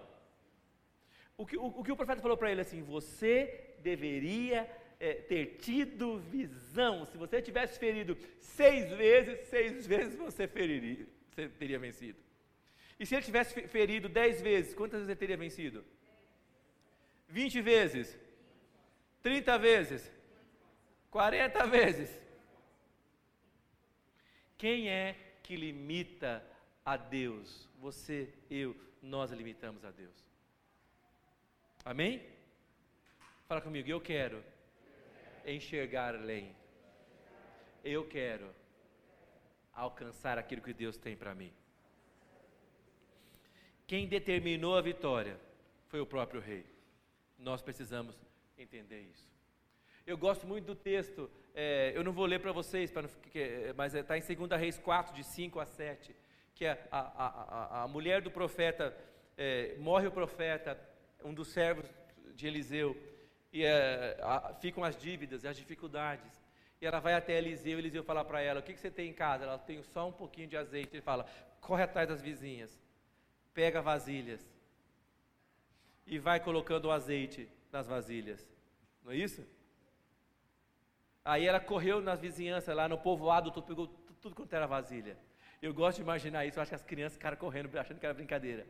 O que o, o, que o profeta falou para ele assim: você deveria é, ter tido visão. Se você tivesse ferido seis vezes, seis [LAUGHS] vezes você feriria, você teria vencido. E se ele tivesse ferido dez vezes, quantas vezes ele teria vencido? Vinte vezes? Trinta vezes? 40 vezes. Quem é que limita a Deus? Você, eu, nós limitamos a Deus. Amém? Fala comigo, eu quero enxergar além. Eu quero alcançar aquilo que Deus tem para mim. Quem determinou a vitória foi o próprio rei. Nós precisamos entender isso. Eu gosto muito do texto, é, eu não vou ler para vocês, não, que, mas está é, em 2 Reis 4, de 5 a 7, que a, a, a, a mulher do profeta, é, morre o profeta, um dos servos de Eliseu, e é, ficam as dívidas, as dificuldades. E ela vai até Eliseu, e Eliseu fala para ela: O que, que você tem em casa? Ela tem só um pouquinho de azeite. Ele fala: Corre atrás das vizinhas, pega vasilhas e vai colocando o azeite nas vasilhas. Não é isso? Aí ela correu nas vizinhanças, lá no povoado, tudo, pegou tudo quanto era vasilha. Eu gosto de imaginar isso, eu acho que as crianças ficaram correndo, achando que era brincadeira.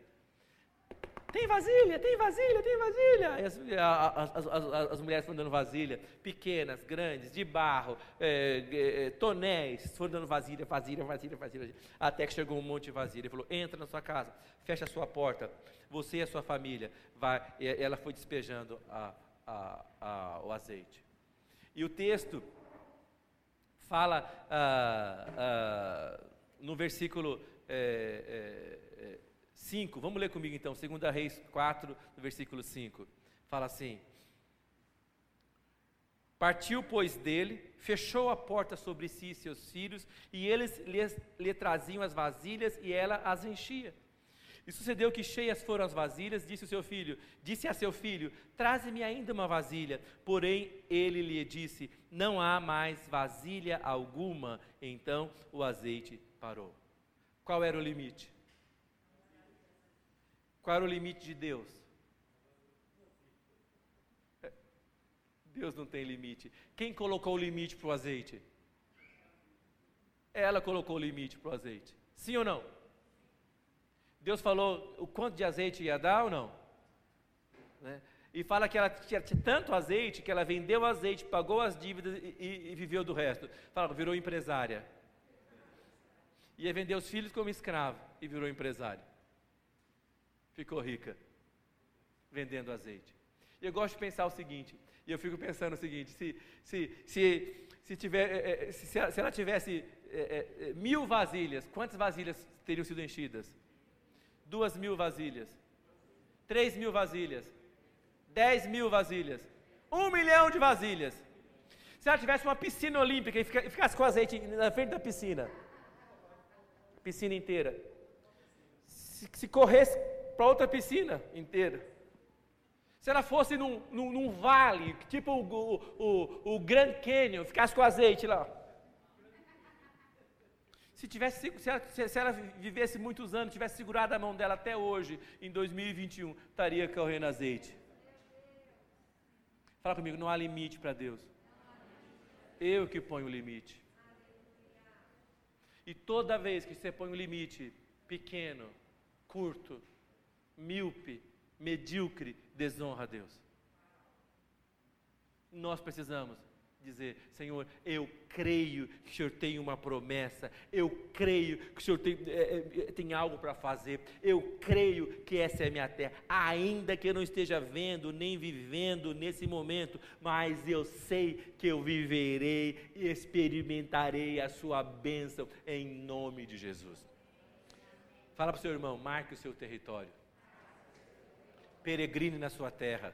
Tem vasilha, tem vasilha, tem vasilha. As, as, as, as mulheres foram dando vasilha, pequenas, grandes, de barro, é, é, tonéis, foram dando vasilha, vasilha, vasilha, vasilha, até que chegou um monte de vasilha. Ele falou: entra na sua casa, fecha a sua porta, você e a sua família. Vai. E ela foi despejando a, a, a, o azeite. E o texto fala ah, ah, no versículo 5, é, é, é vamos ler comigo então, 2 Reis 4, no versículo 5. Fala assim: Partiu, pois, dele, fechou a porta sobre si e seus filhos, e eles lhe, lhe traziam as vasilhas e ela as enchia. E sucedeu que cheias foram as vasilhas, disse o seu filho, disse a seu filho: Traze-me ainda uma vasilha. Porém, ele lhe disse: Não há mais vasilha alguma. Então o azeite parou. Qual era o limite? Qual era o limite de Deus? É, Deus não tem limite. Quem colocou o limite para o azeite? Ela colocou o limite para o azeite. Sim ou não? Deus falou o quanto de azeite ia dar ou não? Né? E fala que ela tinha, tanto azeite que ela vendeu o azeite, pagou as dívidas e, e, e viveu do resto. Fala, virou empresária. Ia vender os filhos como escravo e virou empresária. Ficou rica, vendendo azeite. E eu gosto de pensar o seguinte, e eu fico pensando o seguinte: se, se, se, se, tiver, é, é, se, se ela tivesse é, mil vasilhas, quantas vasilhas teriam sido enchidas? duas mil vasilhas, três mil vasilhas, dez mil vasilhas, um milhão de vasilhas. Se ela tivesse uma piscina olímpica e ficasse com azeite na frente da piscina, piscina inteira, se, se corresse para outra piscina inteira, se ela fosse num, num, num vale, tipo o, o, o, Grand Canyon, ficasse com azeite lá, se, tivesse, se, ela, se ela vivesse muitos anos, tivesse segurado a mão dela até hoje, em 2021, estaria correndo azeite. Fala comigo, não há limite para Deus. Eu que ponho o limite. E toda vez que você põe um limite pequeno, curto, míope, medíocre, desonra a Deus. Nós precisamos dizer: Senhor, eu creio que o Senhor tem uma promessa, eu creio que o Senhor tem, é, é, tem algo para fazer, eu creio que essa é a minha terra, ainda que eu não esteja vendo nem vivendo nesse momento, mas eu sei que eu viverei e experimentarei a Sua bênção em nome de Jesus. Fala para o seu irmão, marque o seu território, peregrine na sua terra.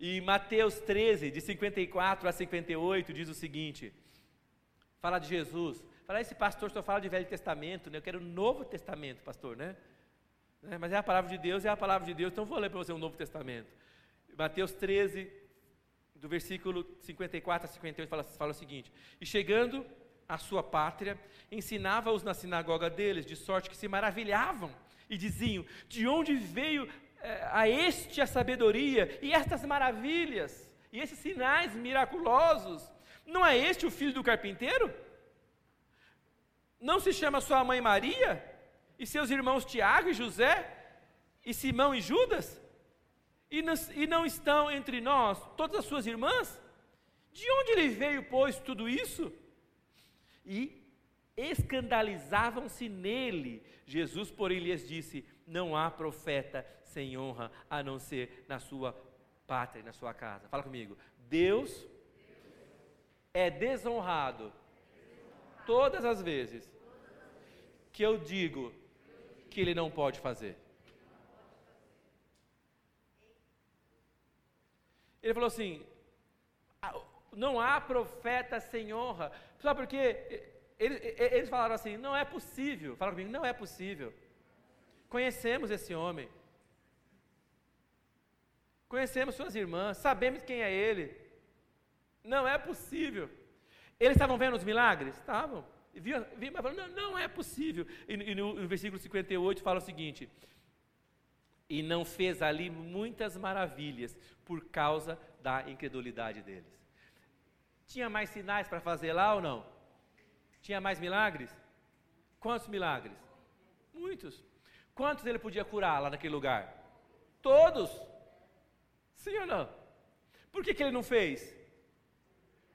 E Mateus 13, de 54 a 58, diz o seguinte: fala de Jesus. Fala, esse pastor só fala de Velho Testamento, né? eu quero o Novo Testamento, pastor, né? né? Mas é a palavra de Deus, é a palavra de Deus, então vou ler para você o um Novo Testamento. Mateus 13, do versículo 54 a 58, fala, fala o seguinte: E chegando à sua pátria, ensinava-os na sinagoga deles, de sorte que se maravilhavam e diziam: De onde veio é, a este a sabedoria e estas maravilhas e esses sinais miraculosos. Não é este o filho do carpinteiro? Não se chama sua mãe Maria? E seus irmãos Tiago e José? E Simão e Judas? E não, e não estão entre nós todas as suas irmãs? De onde lhe veio, pois, tudo isso? E escandalizavam-se nele. Jesus, porém, lhes disse: Não há profeta sem honra a não ser na sua pátria, na sua casa. Fala comigo. Deus é desonrado todas as vezes que eu digo que ele não pode fazer. Ele falou assim: não há profeta sem honra. Sabe por quê? Eles, eles falaram assim: não é possível. Fala comigo, não é possível. Conhecemos esse homem. Conhecemos suas irmãs, sabemos quem é ele. Não é possível. Eles estavam vendo os milagres? Estavam. Viam, mas falaram, não, não é possível. E, e no, no versículo 58 fala o seguinte: E não fez ali muitas maravilhas por causa da incredulidade deles. Tinha mais sinais para fazer lá ou não? Tinha mais milagres? Quantos milagres? Muitos. Quantos ele podia curar lá naquele lugar? Todos. Sim ou não? Por que, que ele não fez?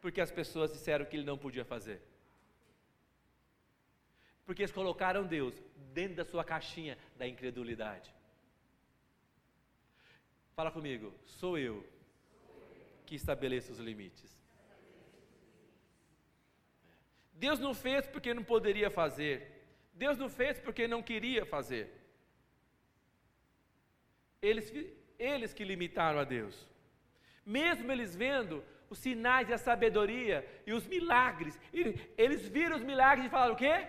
Porque as pessoas disseram que ele não podia fazer. Porque eles colocaram Deus dentro da sua caixinha da incredulidade. Fala comigo, sou eu que estabeleço os limites. Deus não fez porque não poderia fazer. Deus não fez porque não queria fazer. Eles eles que limitaram a Deus. Mesmo eles vendo os sinais e a sabedoria e os milagres, eles viram os milagres e falaram: o quê?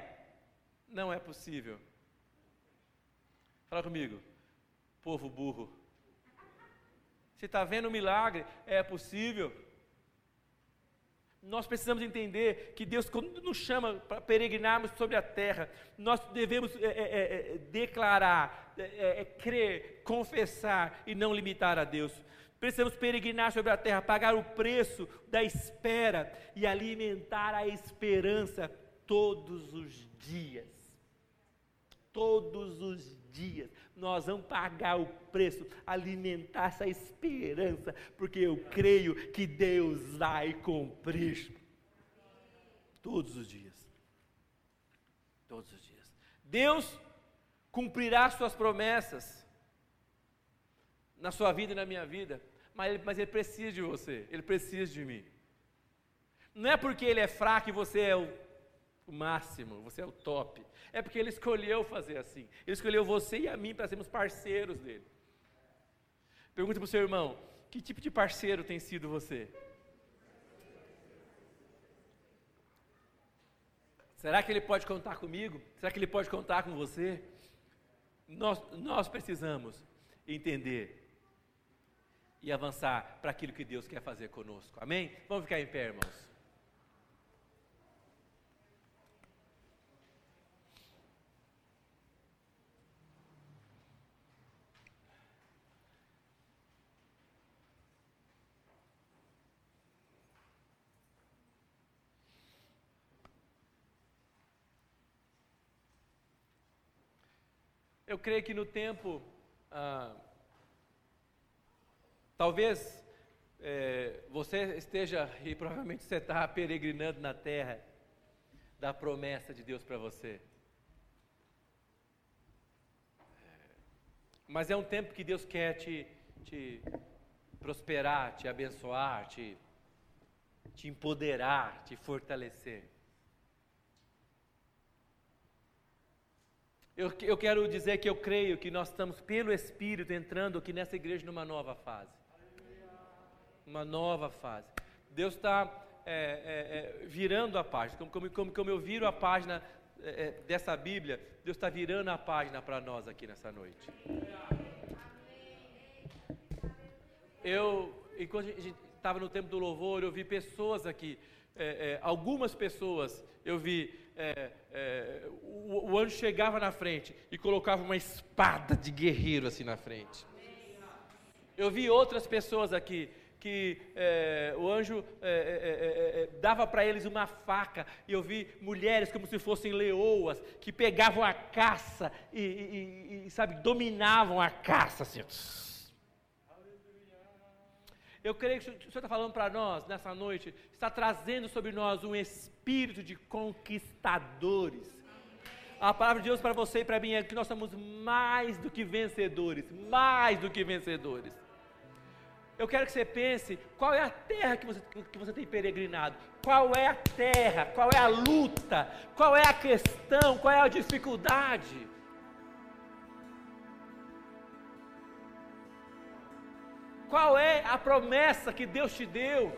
Não é possível. Fala comigo, povo burro. Você está vendo o milagre? É possível. Nós precisamos entender que Deus, quando nos chama para peregrinarmos sobre a terra, nós devemos é, é, é, declarar, é, é, crer, confessar e não limitar a Deus. Precisamos peregrinar sobre a terra, pagar o preço da espera e alimentar a esperança todos os dias. Todos os dias nós vamos pagar o preço, alimentar essa esperança, porque eu creio que Deus vai cumprir. Todos os dias. Todos os dias. Deus cumprirá suas promessas na sua vida e na minha vida, mas ele, mas ele precisa de você, ele precisa de mim. Não é porque ele é fraco e você é o o máximo, você é o top. É porque ele escolheu fazer assim. Ele escolheu você e a mim para sermos parceiros dele. Pergunta para o seu irmão: que tipo de parceiro tem sido você? Será que ele pode contar comigo? Será que ele pode contar com você? Nós, nós precisamos entender e avançar para aquilo que Deus quer fazer conosco. Amém? Vamos ficar em pé, irmãos. Eu creio que no tempo, ah, talvez é, você esteja, e provavelmente você está peregrinando na terra da promessa de Deus para você. Mas é um tempo que Deus quer te, te prosperar, te abençoar, te, te empoderar, te fortalecer. Eu, eu quero dizer que eu creio que nós estamos, pelo Espírito, entrando aqui nessa igreja numa nova fase. Uma nova fase. Deus está é, é, é, virando a página. Como, como, como, como eu viro a página é, é, dessa Bíblia, Deus está virando a página para nós aqui nessa noite. Eu, enquanto a gente estava no tempo do louvor, eu vi pessoas aqui, é, algumas pessoas, eu vi é, é, o, o, anjo chegava na frente e colocava uma espada de guerreiro assim na frente. Eu vi outras pessoas aqui que é, o anjo é, é, é, dava para eles uma faca, e eu vi mulheres como se fossem leoas, que pegavam a caça e, e, e sabe, dominavam a caça assim. Eu creio que o Senhor está falando para nós nessa noite, está trazendo sobre nós um espírito de conquistadores. A palavra de Deus para você e para mim é que nós somos mais do que vencedores, mais do que vencedores. Eu quero que você pense qual é a terra que você, que você tem peregrinado, qual é a terra, qual é a luta, qual é a questão, qual é a dificuldade. Qual é a promessa que Deus te deu?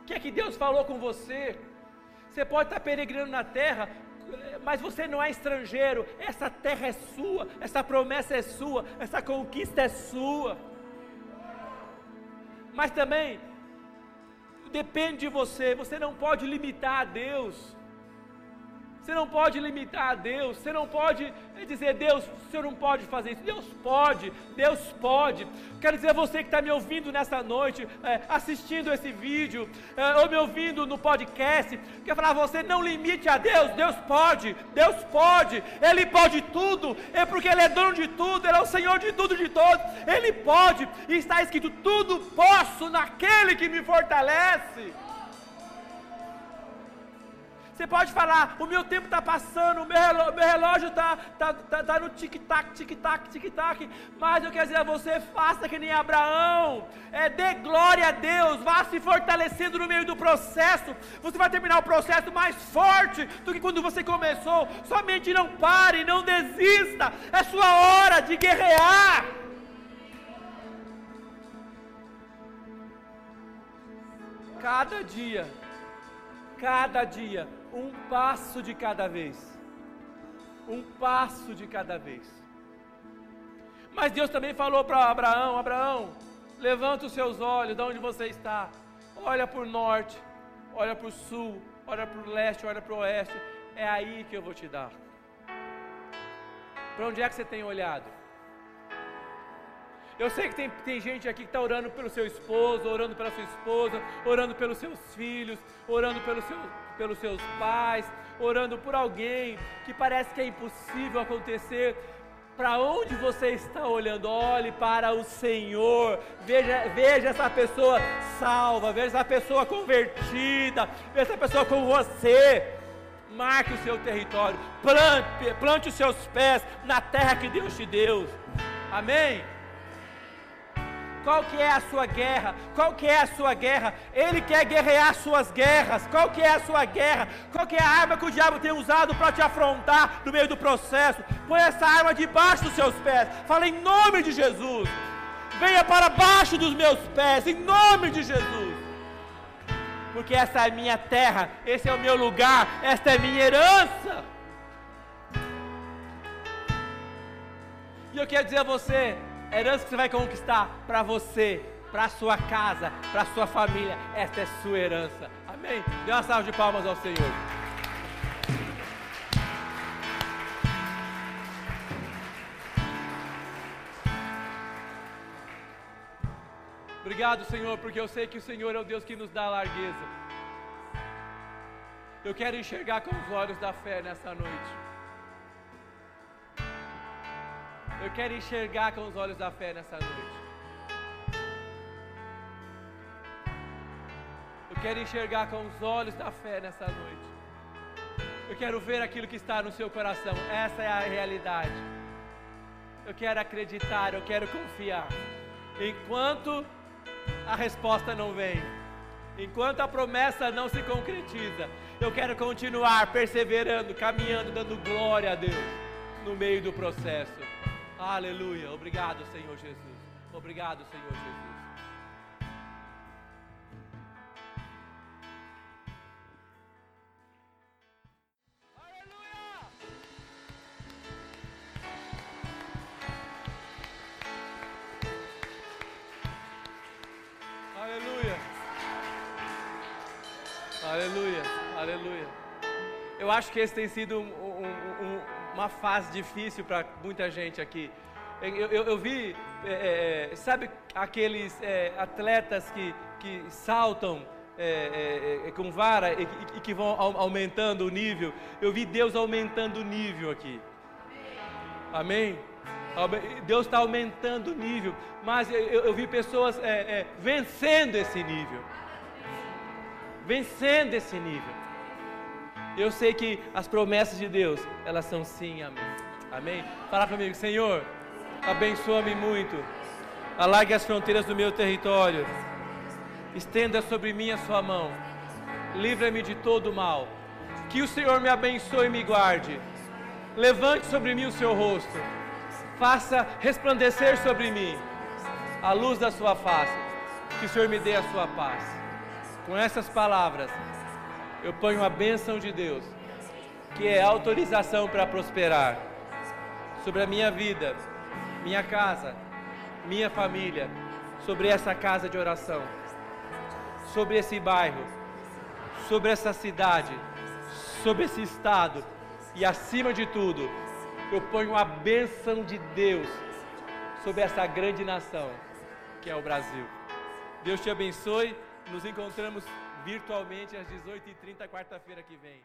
O que é que Deus falou com você? Você pode estar peregrinando na terra, mas você não é estrangeiro. Essa terra é sua, essa promessa é sua, essa conquista é sua. Mas também depende de você. Você não pode limitar a Deus. Você não pode limitar a Deus, você não pode dizer, Deus, o Senhor não pode fazer isso. Deus pode, Deus pode. Quero dizer a você que está me ouvindo nessa noite, é, assistindo esse vídeo, é, ou me ouvindo no podcast, quero falar a você, não limite a Deus, Deus pode, Deus pode, Ele pode tudo, é porque Ele é dono de tudo, Ele é o Senhor de tudo, de todos, Ele pode, e está escrito, tudo posso naquele que me fortalece. Você pode falar, o meu tempo está passando, o meu relógio está tá, tá, tá no tic-tac, tic-tac, tic-tac. Mas eu quero dizer a você, faça que nem Abraão. É, dê glória a Deus, vá se fortalecendo no meio do processo. Você vai terminar o processo mais forte do que quando você começou. Somente não pare, não desista. É sua hora de guerrear. Cada dia, cada dia um passo de cada vez. Um passo de cada vez. Mas Deus também falou para Abraão: Abraão, levanta os seus olhos de onde você está. Olha para o norte, olha para o sul, olha para o leste, olha para o oeste. É aí que eu vou te dar. Para onde é que você tem olhado? Eu sei que tem, tem gente aqui que está orando pelo seu esposo, orando pela sua esposa, orando pelos seus filhos, orando pelo seu, pelos seus pais, orando por alguém que parece que é impossível acontecer. Para onde você está olhando? Olhe para o Senhor. Veja, veja essa pessoa salva, veja essa pessoa convertida, veja essa pessoa com você. Marque o seu território, plante, plante os seus pés na terra que Deus te deu. Amém? Qual que é a sua guerra? Qual que é a sua guerra? Ele quer guerrear suas guerras. Qual que é a sua guerra? Qual que é a arma que o diabo tem usado para te afrontar no meio do processo? Põe essa arma debaixo dos seus pés. Fala em nome de Jesus. Venha para baixo dos meus pés, em nome de Jesus. Porque essa é a minha terra, esse é o meu lugar, esta é minha herança. E eu quero dizer a você, a herança que você vai conquistar para você, para sua casa, para sua família. Esta é sua herança. Amém? Dê uma salva de palmas ao Senhor. Obrigado, Senhor, porque eu sei que o Senhor é o Deus que nos dá largueza. Eu quero enxergar com os olhos da fé nessa noite. Eu quero enxergar com os olhos da fé nessa noite. Eu quero enxergar com os olhos da fé nessa noite. Eu quero ver aquilo que está no seu coração. Essa é a realidade. Eu quero acreditar, eu quero confiar. Enquanto a resposta não vem, enquanto a promessa não se concretiza, eu quero continuar perseverando, caminhando, dando glória a Deus no meio do processo. Aleluia. Obrigado, Senhor Jesus. Obrigado, Senhor Jesus. Aleluia, aleluia. Eu acho que esse tem sido uma fase difícil para muita gente aqui. Eu, eu, eu vi, é, é, sabe aqueles é, atletas que, que saltam é, é, é, com vara e, e, que vão aumentando o nível? Eu vi Deus aumentando o nível aqui. Amém? Deus está aumentando o nível, mas eu, eu vi pessoas vencendo esse nível vencendo esse nível. Eu sei que as promessas de Deus, elas são sim, amém. Amém? Fala comigo, Senhor, abençoa-me muito. Alargue as fronteiras do meu território. Estenda sobre mim a sua mão. Livra-me de todo mal. Que o Senhor me abençoe e me guarde. Levante sobre mim o seu rosto. Faça resplandecer sobre mim a luz da sua face. Que o Senhor me dê a sua paz. Com essas palavras, eu ponho a bênção de Deus, que é autorização para prosperar, sobre a minha vida, minha casa, minha família, sobre essa casa de oração, sobre esse bairro, sobre essa cidade, sobre esse estado e acima de tudo, eu ponho a bênção de Deus sobre essa grande nação que é o Brasil. Deus te abençoe. Nos encontramos virtualmente às 18h30, quarta-feira que vem.